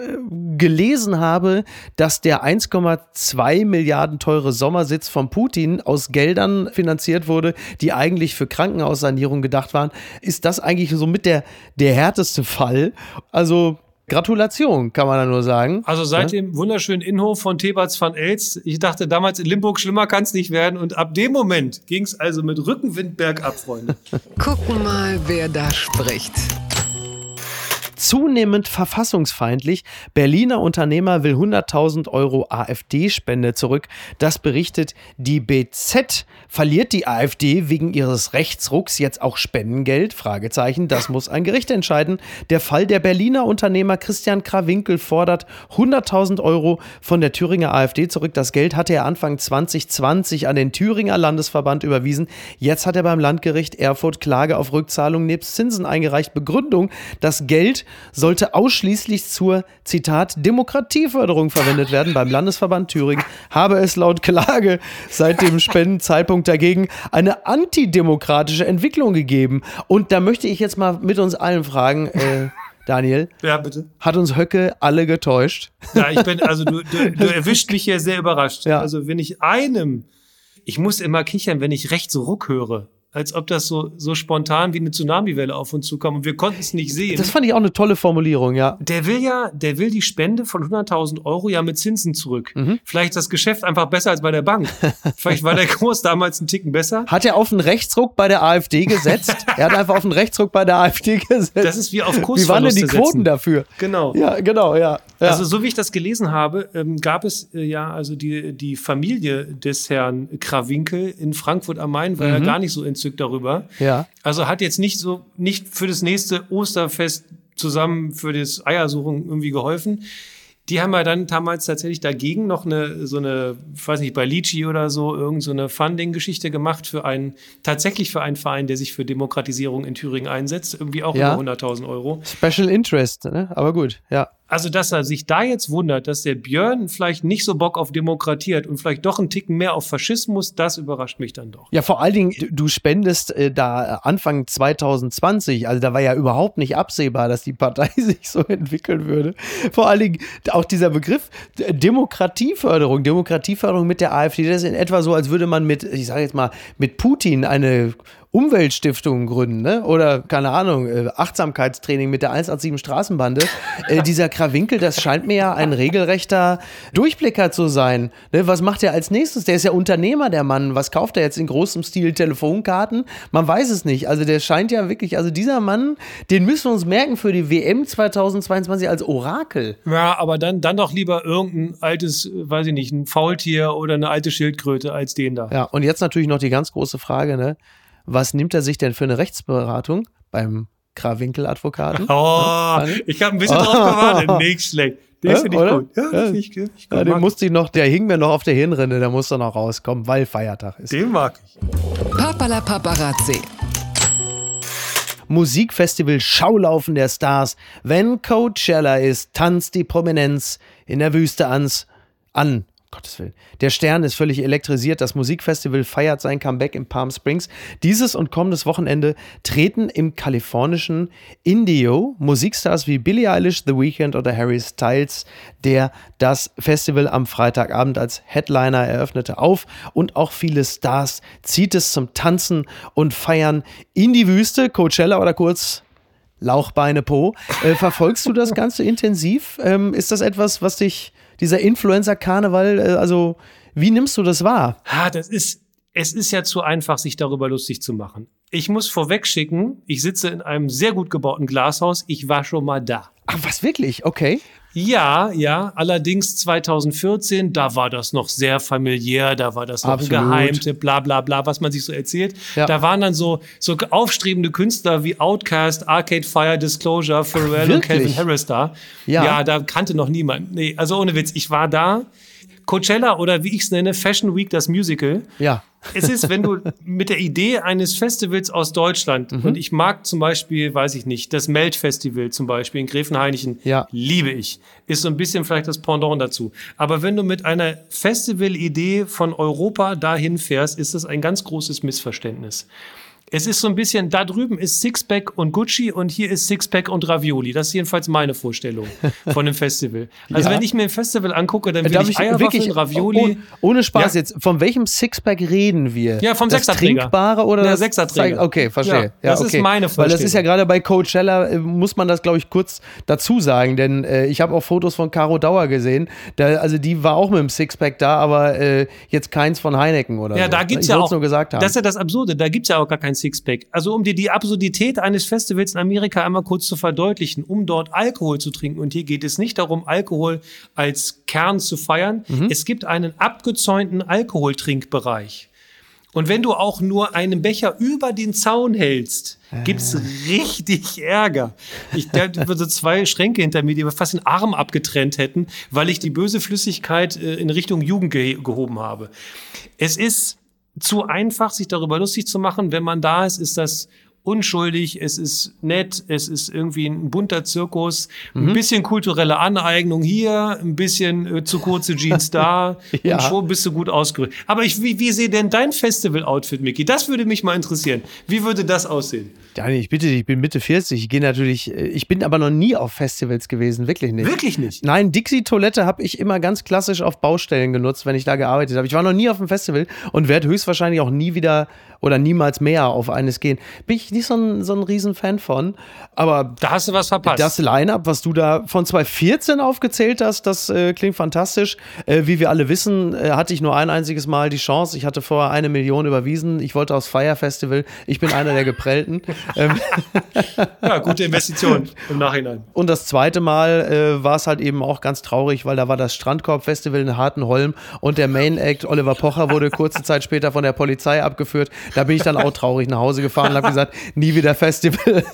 gelesen habe, dass der 1,2 Milliarden teure Sommersitz von Putin aus Geldern finanziert wurde, die eigentlich für Krankenhaussanierung gedacht waren, ist das eigentlich so mit der, der härteste Fall. Also Gratulation, kann man da nur sagen. Also seit dem wunderschönen Innenhof von Thebats van Elst, ich dachte damals in Limburg, schlimmer kann es nicht werden. Und ab dem Moment ging es also mit Rückenwind bergab, Freunde. Gucken mal, wer da spricht. Zunehmend verfassungsfeindlich. Berliner Unternehmer will 100.000 Euro AfD-Spende zurück. Das berichtet die BZ. Verliert die AfD wegen ihres Rechtsrucks jetzt auch Spendengeld? Fragezeichen. Das muss ein Gericht entscheiden. Der Fall der Berliner Unternehmer Christian Krawinkel fordert 100.000 Euro von der Thüringer AfD zurück. Das Geld hatte er Anfang 2020 an den Thüringer Landesverband überwiesen. Jetzt hat er beim Landgericht Erfurt Klage auf Rückzahlung nebst Zinsen eingereicht. Begründung, das Geld Geld sollte ausschließlich zur, Zitat, Demokratieförderung verwendet werden. Beim Landesverband Thüringen habe es laut Klage seit dem Spendenzeitpunkt dagegen eine antidemokratische Entwicklung gegeben. Und da möchte ich jetzt mal mit uns allen fragen, äh, Daniel. Ja, bitte. Hat uns Höcke alle getäuscht? Ja, ich bin, also du, du, du erwischt mich hier sehr überrascht. Ja. Also wenn ich einem, ich muss immer kichern, wenn ich rechts Ruck höre. Als ob das so, so spontan wie eine Tsunamiwelle auf uns zukommt und wir konnten es nicht sehen. Das fand ich auch eine tolle Formulierung, ja. der will ja, der will die Spende von 100.000 Euro ja mit Zinsen zurück. Mhm. Vielleicht ist das Geschäft einfach besser als bei der Bank. Vielleicht war der Kurs damals einen Ticken besser. Hat er auf einen Rechtsruck bei der AfD gesetzt? er hat einfach auf einen Rechtsruck bei der AfD gesetzt. Das ist wie auf Wie waren denn die Kursverluste Quoten setzen. dafür? Genau. Ja, genau, ja. ja. Also so wie ich das gelesen habe, ähm, gab es äh, ja also die, die Familie des Herrn Krawinkel in Frankfurt am Main war ja gar nicht so entzückt darüber. Ja. Also hat jetzt nicht so nicht für das nächste Osterfest zusammen für das Eiersuchen irgendwie geholfen. Die haben ja dann damals tatsächlich dagegen noch eine, so eine, ich weiß nicht, bei Litchi oder so, irgend so eine Funding-Geschichte gemacht für einen, tatsächlich für einen Verein, der sich für Demokratisierung in Thüringen einsetzt, irgendwie auch Ja. über 100.000 Euro. Special Interest, ne? Aber gut, ja. Also, dass er sich da jetzt wundert, dass der Björn vielleicht nicht so Bock auf Demokratie hat und vielleicht doch einen Ticken mehr auf Faschismus, das überrascht mich dann doch. Ja, vor allen Dingen, du, spendest äh, da Anfang 2020, also da war ja überhaupt nicht absehbar, dass die Partei sich so entwickeln würde. Vor allen Dingen auch dieser Begriff äh, Demokratieförderung, Demokratieförderung mit der AfD, das ist in etwa so, als würde man mit, ich sage jetzt mal, mit Putin eine Umweltstiftung gründen, ne? Oder keine Ahnung, äh, Achtsamkeitstraining mit der 187 Straßenbande. Äh, dieser Krawinkel, das scheint mir ja ein regelrechter Durchblicker zu sein. Ne? Was macht er als nächstes? Der ist ja Unternehmer, der Mann. Was kauft er jetzt in großem Stil Telefonkarten? Man weiß es nicht. Also der scheint ja wirklich, also dieser Mann, den müssen wir uns merken für die WM 2022 als Orakel. Ja, aber dann, dann doch lieber irgendein altes, weiß ich nicht, ein Faultier oder eine alte Schildkröte als den da. Ja, und jetzt natürlich noch die ganz große Frage, ne? Was nimmt er sich denn für eine Rechtsberatung beim Krawinkel-Advokaten? Oh, ich habe ein bisschen drauf gewartet. Nicht schlecht. Den Ja, finde ich oder? gut. Ja, Ja. den finde ich, find ich gut. Ja, den Mag- musste ich noch, der hing mir noch auf der Hirnrinde, der musste noch rauskommen, weil Feiertag ist. den mag ich. Papala Paparazzi. Musikfestival Schaulaufen der Stars. Wenn Coachella ist, tanzt die Prominenz in der Wüste ans, an. Gottes Willen. Der Stern ist völlig elektrisiert. Das Musikfestival feiert sein Comeback in Palm Springs. Dieses und kommendes Wochenende treten im kalifornischen Indio Musikstars wie Billie Eilish, The Weeknd oder Harry Styles, der das Festival am Freitagabend als Headliner eröffnete, auf. Und auch viele Stars zieht es zum Tanzen und Feiern in die Wüste. Coachella oder kurz Lauchbeine Po. Äh, verfolgst du das Ganze intensiv? Ähm, ist das etwas, was dich, dieser Influencer-Karneval, äh, also wie nimmst du das wahr? Ha, das ist, es ist ja zu einfach, sich darüber lustig zu machen. Ich muss vorweg schicken, ich sitze in einem sehr gut gebauten Glashaus. Ich war schon mal da. Ach, was wirklich? Okay. Ja, ja, allerdings 2014, da war das noch sehr familiär, da war das noch Absolut. Geheimtipp, bla bla bla, was man sich so erzählt. Ja. Da waren dann so, so aufstrebende Künstler wie Outkast, Arcade Fire, Disclosure, Pharrell und? Calvin Harris da. Ja. ja, da kannte noch niemand. Nee, also ohne Witz, ich war da. Coachella oder wie ich es nenne, Fashion Week, das Musical. Ja. Es ist, wenn du mit der Idee eines Festivals aus Deutschland, Mhm. und ich mag zum Beispiel, weiß ich nicht, das Melt-Festival zum Beispiel in Gräfenhainichen, Ja. liebe ich. Ist so ein bisschen vielleicht das Pendant dazu. Aber wenn du mit einer Festival-Idee von Europa dahin fährst, ist das ein ganz großes Missverständnis. Es ist so ein bisschen, da drüben ist Sixpack und Gucci und hier ist Sixpack und Ravioli. Das ist jedenfalls meine Vorstellung von einem Festival. Also Ja. wenn ich mir ein Festival angucke, dann will Darf ich Eierwaffeln, wirklich, Ravioli. oh, ohne Spaß Ja. jetzt, von welchem Sixpack reden wir? Ja, vom das Sechserträger. Trinkbare oder Der Sechserträger. Okay, verstehe. Ja, das ist okay. meine Weil das ist ja Vorstellung. gerade bei Coachella, äh, muss man das, glaube ich, kurz dazu sagen, denn äh, ich habe auch Fotos von Caro Dauer gesehen. Da, also die war auch mit dem Sixpack da, aber äh, jetzt keins von Heineken oder Ja, so. da gibt's ich ja auch. nur gesagt haben. Das ist ja das Absurde. Da gibt's ja auch gar kein Sixpack. Also um dir die Absurdität eines Festivals in Amerika einmal kurz zu verdeutlichen, um dort Alkohol zu trinken. Und hier geht es nicht darum, Alkohol als Kern zu feiern. Mhm. Es gibt einen abgezäunten Alkoholtrinkbereich. Und wenn du auch nur einen Becher über den Zaun hältst, gibt's richtig Ärger. Ich da über so zwei Schränke hinter mir, die mir fast den Arm abgetrennt hätten, weil ich die böse Flüssigkeit äh, in Richtung Jugend ge gehoben habe. Es ist zu einfach, sich darüber lustig zu machen. Wenn man da ist, ist das unschuldig, es ist nett, es ist irgendwie ein bunter Zirkus, ein bisschen kulturelle Aneignung hier, ein bisschen äh, zu kurze Jeans da Ja. und schon bist du gut ausgerüstet. Aber ich, wie, wie sehe denn dein Festival-Outfit, Micky? Das würde mich mal interessieren. Wie würde das aussehen? Daniel, ich bitte dich, ich bin Mitte 40. Ich gehe natürlich, äh, ich bin aber noch nie auf Festivals gewesen, wirklich nicht. Wirklich nicht? Nein, Dixie-Toilette habe ich immer ganz klassisch auf Baustellen genutzt, wenn ich da gearbeitet habe. Ich war noch nie auf einem Festival und werde höchstwahrscheinlich auch nie wieder oder niemals mehr auf eines gehen. Bin ich nicht so ein, so ein Riesenfan von. Aber Da hast du was verpasst. das Line-Up, was du da von 2014 aufgezählt hast, das äh, klingt fantastisch. Äh, wie wir alle wissen, äh, hatte ich nur ein einziges Mal die Chance. Ich hatte vorher eine Million überwiesen. Ich wollte aufs Fire Festival. Ich bin einer der Geprellten. ähm, ja, gute Investition im Nachhinein. und das zweite Mal äh, war es halt eben auch ganz traurig, weil da war das Strandkorb-Festival in Hartenholm und der Main Act Oliver Pocher wurde kurze Zeit später von der Polizei abgeführt. Da bin ich dann auch traurig nach Hause gefahren und habe gesagt, nie wieder Festival.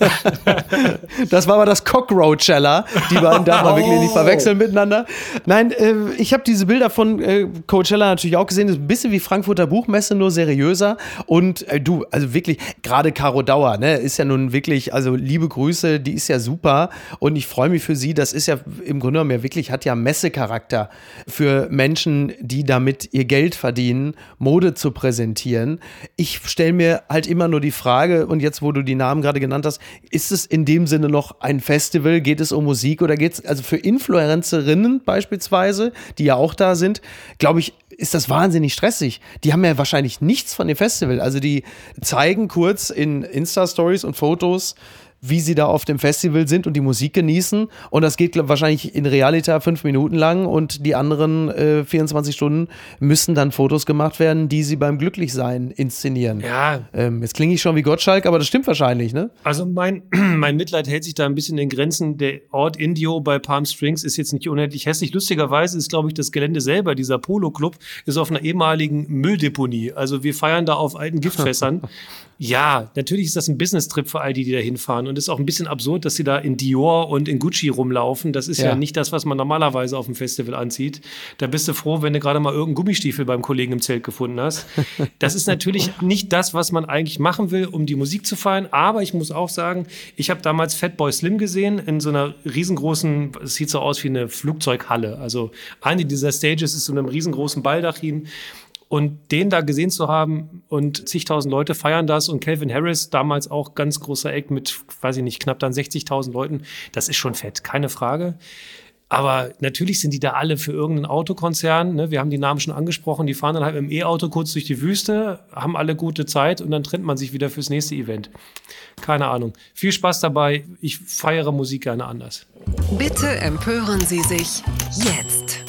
das war aber das Cockroachella. Die beiden darf man wirklich nicht verwechseln miteinander. Nein, äh, ich habe diese Bilder von äh, Coachella natürlich auch gesehen. Das ist ein bisschen wie Frankfurter Buchmesse, nur seriöser. Und äh, du, also wirklich, gerade Caro Dauer, ne, ist ja nun wirklich, also liebe Grüße, die ist ja super. Und ich freue mich für sie. Das ist ja im Grunde genommen ja wirklich, hat ja Messecharakter für Menschen, die damit ihr Geld verdienen, Mode zu präsentieren. Ich stelle mir halt immer nur die Frage, und jetzt, wo du die Namen gerade genannt hast, ist es in dem Sinne noch ein Festival? Geht es um Musik oder geht es, also für Influencerinnen beispielsweise, die ja auch da sind, glaube ich, ist das wahnsinnig stressig. Die haben ja wahrscheinlich nichts von dem Festival. Also die zeigen kurz in Insta-Stories und Fotos, wie sie da auf dem Festival sind und die Musik genießen. Und das geht wahrscheinlich in Realita fünf Minuten lang und die anderen äh, 24 Stunden müssen dann Fotos gemacht werden, die sie beim Glücklichsein inszenieren. Ja, Ähm, jetzt klinge ich schon wie Gottschalk, aber das stimmt wahrscheinlich, ne? Also mein, mein Mitleid hält sich da ein bisschen in Grenzen. Der Ort Indio bei Palm Springs ist jetzt nicht unendlich hässlich. Lustigerweise ist, glaube ich, das Gelände selber, dieser Polo-Club, ist auf einer ehemaligen Mülldeponie. Also wir feiern da auf alten Giftfässern. ja, natürlich ist das ein Business-Trip für all die, die da hinfahren. Und es ist auch ein bisschen absurd, dass sie da in Dior und in Gucci rumlaufen. Das ist ja, Ja. nicht das, was man normalerweise auf dem Festival anzieht. Da bist du froh, wenn du gerade mal irgendeinen Gummistiefel beim Kollegen im Zelt gefunden hast. Das ist natürlich nicht das, was man eigentlich machen will, um die Musik zu feiern. Aber ich muss auch sagen, ich habe damals Fatboy Slim gesehen in so einer riesengroßen, es sieht so aus wie eine Flugzeughalle. Also eine dieser Stages ist so einem riesengroßen Baldachin. Und den da gesehen zu haben und zigtausend Leute feiern das und Calvin Harris, damals auch ganz großer Eck mit, weiß ich nicht, knapp dann 60.000 Leuten, das ist schon fett, keine Frage. Aber natürlich sind die da alle für irgendeinen Autokonzern. Ne? Wir haben die Namen schon angesprochen. Die fahren dann halt im E-Auto kurz durch die Wüste, haben alle gute Zeit und dann trennt man sich wieder fürs nächste Event. Keine Ahnung. Viel Spaß dabei. Ich feiere Musik gerne anders. Bitte empören Sie sich jetzt.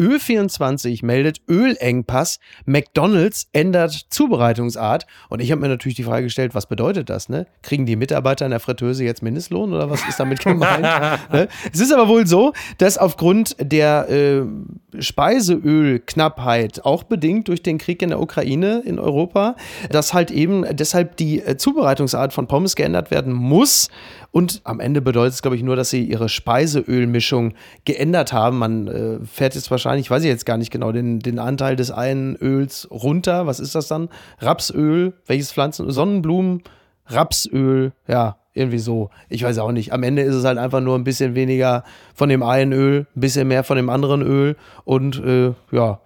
Ö24 meldet Ölengpass, McDonald's ändert Zubereitungsart. Und ich habe mir natürlich die Frage gestellt, was bedeutet das? Ne? Kriegen die Mitarbeiter in der Fritteuse jetzt Mindestlohn oder was ist damit gemeint? ne? Es ist aber wohl so, dass aufgrund der äh, Speiseölknappheit, auch bedingt durch den Krieg in der Ukraine in Europa, dass halt eben deshalb die äh, Zubereitungsart von Pommes geändert werden muss. Und am Ende bedeutet es, glaube ich, nur, dass sie ihre Speiseölmischung geändert haben. Man äh, fährt jetzt wahrscheinlich, weiß ich jetzt gar nicht genau, den, den Anteil des einen Öls runter. Was ist das dann? Rapsöl, welches Pflanzen? Sonnenblumen, Rapsöl, ja, irgendwie so. Ich weiß auch nicht. Am Ende ist es halt einfach nur ein bisschen weniger von dem einen Öl, ein bisschen mehr von dem anderen Öl. Und äh, ja,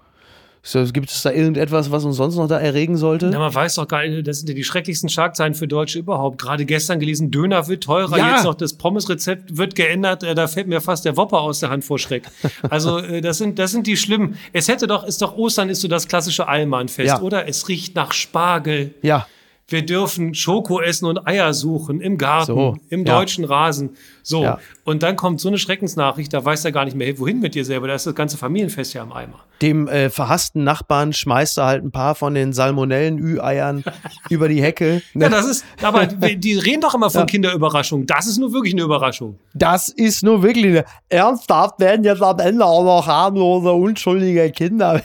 so, gibt es da irgendetwas, was uns sonst noch da erregen sollte? Ja, man weiß doch gar nicht, das sind ja die schrecklichsten Schlagzeilen für Deutsche überhaupt. Gerade gestern gelesen, Döner wird teurer, Ja. jetzt noch das Pommes-Rezept wird geändert, äh, da fällt mir fast der Wopper aus der Hand vor Schreck. Also äh, das sind, das sind die schlimmen. Es hätte doch, ist doch Ostern ist so das klassische Allmannfest, Ja. oder? Es riecht nach Spargel. Ja, Wir dürfen Schoko essen und Eier suchen im Garten, So, im ja. deutschen Rasen. So. Ja. Und dann kommt so eine Schreckensnachricht, da weiß er gar nicht mehr, wohin mit dir selber. Da ist das ganze Familienfest ja im Eimer. dem äh, verhassten Nachbarn schmeißt er halt ein paar von den Salmonellen-Ü-Eiern über die Hecke. Ne? Ja, das ist, aber die reden doch immer von Kinderüberraschung. Das ist nur wirklich eine Überraschung. Das ist nur wirklich eine. Ernsthaft werden jetzt am Ende auch noch harmlose, unschuldige Kinder.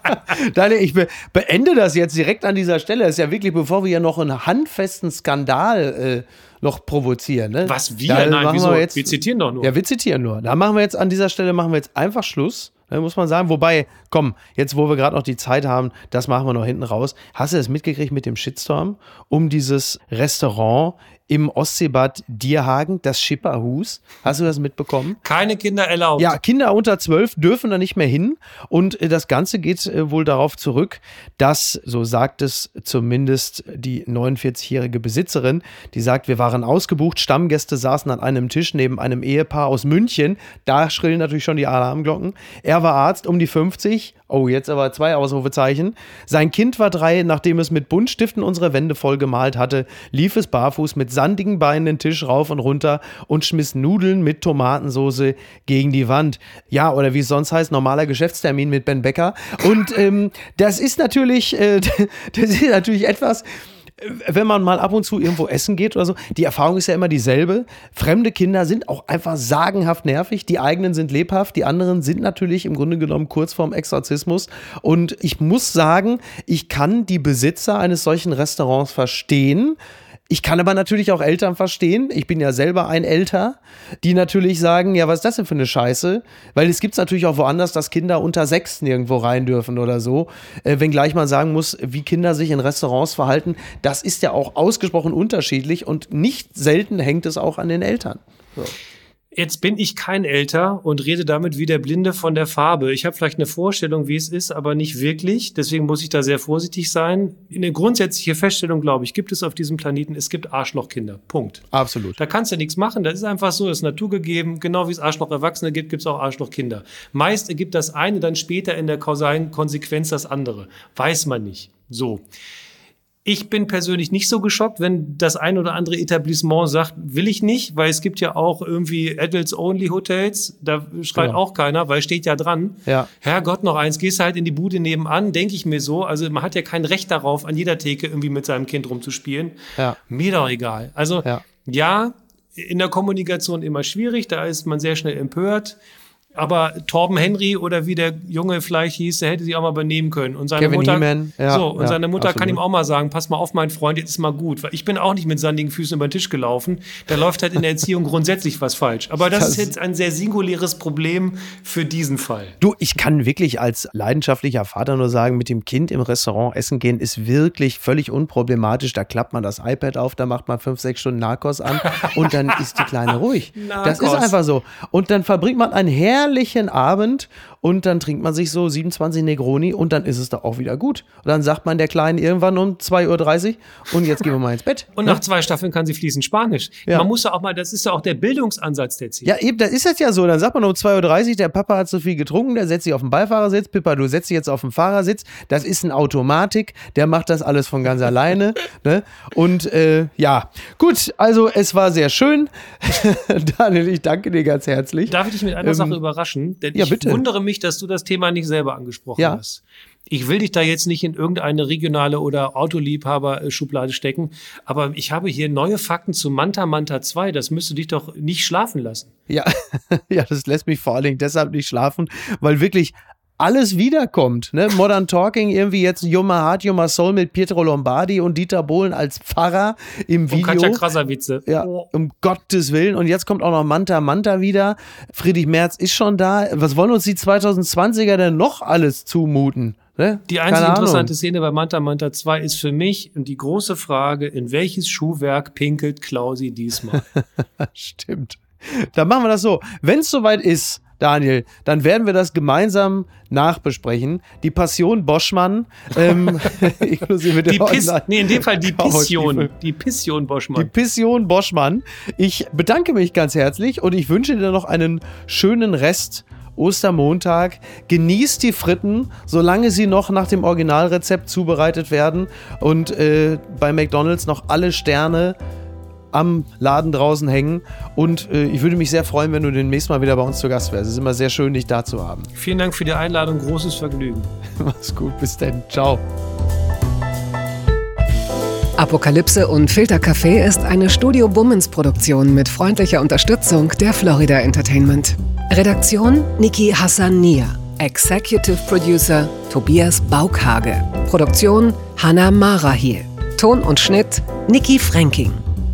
Daniel, ich be beende das jetzt direkt an dieser Stelle. Das ist ja wirklich, bevor wir ja noch einen handfesten Skandal äh, noch provozieren. Ne? Was wir? Da Nein, wieso? Wir, jetzt, Wir zitieren doch nur. Ja, wir zitieren nur. Da machen wir jetzt an dieser Stelle machen wir jetzt einfach Schluss. ne, Muss man sagen. Wobei, komm, jetzt wo wir gerade noch die Zeit haben, das machen wir noch hinten raus. Hast du das mitgekriegt mit dem Shitstorm um dieses Restaurant im Ostseebad Dierhagen, das Schipperhus? Hast du das mitbekommen? Keine Kinder erlaubt. Ja, Kinder unter zwölf dürfen da nicht mehr hin. Und äh, das Ganze geht äh, wohl darauf zurück, dass, so sagt es zumindest die 49-jährige Besitzerin, die sagt, wir waren ausgebucht, Stammgäste saßen an einem Tisch neben einem Ehepaar aus München. Da schrillen natürlich schon die Alarmglocken. Er war Arzt um die 50. Oh, jetzt aber zwei Ausrufezeichen. Sein Kind war drei, nachdem es mit Buntstiften unsere Wände voll gemalt hatte, lief es barfuß mit sandigen Beinen den Tisch rauf und runter und schmiss Nudeln mit Tomatensoße gegen die Wand. Ja, oder wie es sonst heißt, normaler Geschäftstermin mit Ben Becker. Und ähm, das ist natürlich, äh, das ist natürlich etwas, wenn man mal ab und zu irgendwo essen geht oder so, die Erfahrung ist ja immer dieselbe. Fremde Kinder sind auch einfach sagenhaft nervig. Die eigenen sind lebhaft, die anderen sind natürlich im Grunde genommen kurz vorm Exorzismus. Und ich muss sagen, ich kann die Besitzer eines solchen Restaurants verstehen. Ich kann aber natürlich auch Eltern verstehen. Ich bin ja selber ein Älter, die natürlich sagen, ja, was ist das denn für eine Scheiße? Weil es gibt es natürlich auch woanders, dass Kinder unter sechs nirgendwo rein dürfen oder so. Äh, wenngleich man sagen muss, wie Kinder sich in Restaurants verhalten, das ist ja auch ausgesprochen unterschiedlich und nicht selten hängt es auch an den Eltern. So. Jetzt bin ich kein Älter und rede damit wie der Blinde von der Farbe. Ich habe vielleicht eine Vorstellung, wie es ist, aber nicht wirklich. Deswegen muss ich da sehr vorsichtig sein. Eine grundsätzliche Feststellung, glaube ich, gibt es auf diesem Planeten, es gibt Arschlochkinder. Punkt. Absolut. Da kannst du nichts machen. Das ist einfach so, das ist naturgegeben. Genau wie es Arschloch-Erwachsene gibt, gibt es auch Arschlochkinder. Meist ergibt das eine dann später in der kausalen Konsequenz das andere. Weiß man nicht. So. Ich bin persönlich nicht so geschockt, wenn das ein oder andere Etablissement sagt, will ich nicht, weil es gibt ja auch irgendwie Adults-Only-Hotels, da schreit Genau. auch keiner, weil steht ja dran. Ja. Herrgott, noch eins, gehst halt in die Bude nebenan, denke ich mir so. Also man hat ja kein Recht darauf, an jeder Theke irgendwie mit seinem Kind rumzuspielen. Ja. Mir doch egal. Also Ja. ja, in der Kommunikation immer schwierig, da ist man sehr schnell empört. Aber Torben Henry oder wie der Junge vielleicht hieß, der hätte sich auch mal benehmen können. Und seine Kevin Mutter, Heeman, ja, so, und ja, seine Mutter kann ihm auch mal sagen, pass mal auf, mein Freund, jetzt ist mal gut. Weil ich bin auch nicht mit sandigen Füßen über den Tisch gelaufen. Da läuft halt in der Erziehung grundsätzlich was falsch. Aber das, Das- ist jetzt ein sehr singuläres Problem für diesen Fall. Du, ich kann wirklich als leidenschaftlicher Vater nur sagen, mit dem Kind im Restaurant essen gehen ist wirklich völlig unproblematisch. Da klappt man das iPad auf, da macht man fünf, sechs Stunden Narcos an und dann ist die Kleine ruhig. Das ist Narcos. einfach so. Und dann verbringt man einen herrlichen Abend und dann trinkt man sich so 27 Negroni und dann ist es doch auch wieder gut. Und dann sagt man der Kleinen irgendwann um 2.30 Uhr und jetzt gehen wir mal ins Bett. Und nach zwei Staffeln kann sie fließend Spanisch. Ja. Man muss ja auch mal, das ist ja auch der Bildungsansatz der Ziel. Ja, eben, da ist das ja so. Dann sagt man um 2.30 Uhr, der Papa hat zu viel getrunken, der setzt sich auf den Beifahrersitz. Pippa, du setzt dich jetzt auf den Fahrersitz. Das ist ein Automatik, der macht das alles von ganz alleine. Ne? Und äh, ja, gut, also es war sehr schön. Daniel, ich danke dir ganz herzlich. Darf ich dich mit einer Ähm, Sache überraschen? Denn ja, ich bitte. wundere mich, dass du das Thema nicht selber angesprochen Ja. hast. Ich will dich da jetzt nicht in irgendeine regionale oder Autoliebhaber-Schublade stecken, aber ich habe hier neue Fakten zu Manta Manta 2. Das müsste dich doch nicht schlafen lassen. Ja, ja, das lässt mich vor allen Dingen deshalb nicht schlafen, weil wirklich alles wiederkommt. Ne? Modern Talking, irgendwie jetzt Yuma Heart, Yuma Soul mit Pietro Lombardi und Dieter Bohlen als Pfarrer im Und Video. Katja Krasavice. Ja, Oh. um Gottes Willen. Und jetzt kommt auch noch Manta Manta wieder. Friedrich Merz ist schon da. Was wollen uns die 2020er denn noch alles zumuten? Ne? Die einzige interessante Szene bei Manta Manta 2 ist für mich die große Frage, in welches Schuhwerk pinkelt Klausi diesmal? Stimmt. Dann machen wir das so. Wenn es soweit ist, Daniel, dann werden wir das gemeinsam nachbesprechen. Die Passion Boschmann, ähm, inklusive der Die Piss, nee, in dem Fall die Pission. Die Pission Die Boschmann. Passion Boschmann. Ich bedanke mich ganz herzlich und ich wünsche dir noch einen schönen Rest. Ostermontag. Genießt die Fritten, solange sie noch nach dem Originalrezept zubereitet werden und äh, bei McDonald's noch alle Sterne am Laden draußen hängen. Und äh, ich würde mich sehr freuen, wenn du demnächst mal wieder bei uns zu Gast wärst. Es ist immer sehr schön, dich da zu haben. Vielen Dank für die Einladung, großes Vergnügen. Mach's gut, bis dann. Ciao. Apokalypse und Filtercafé ist eine Studio Bummens Produktion mit freundlicher Unterstützung der Florida Entertainment. Redaktion Niki Hassania. Executive Producer Tobias Baukhage. Produktion Hanna Marahiel. Ton und Schnitt Niki Fränking.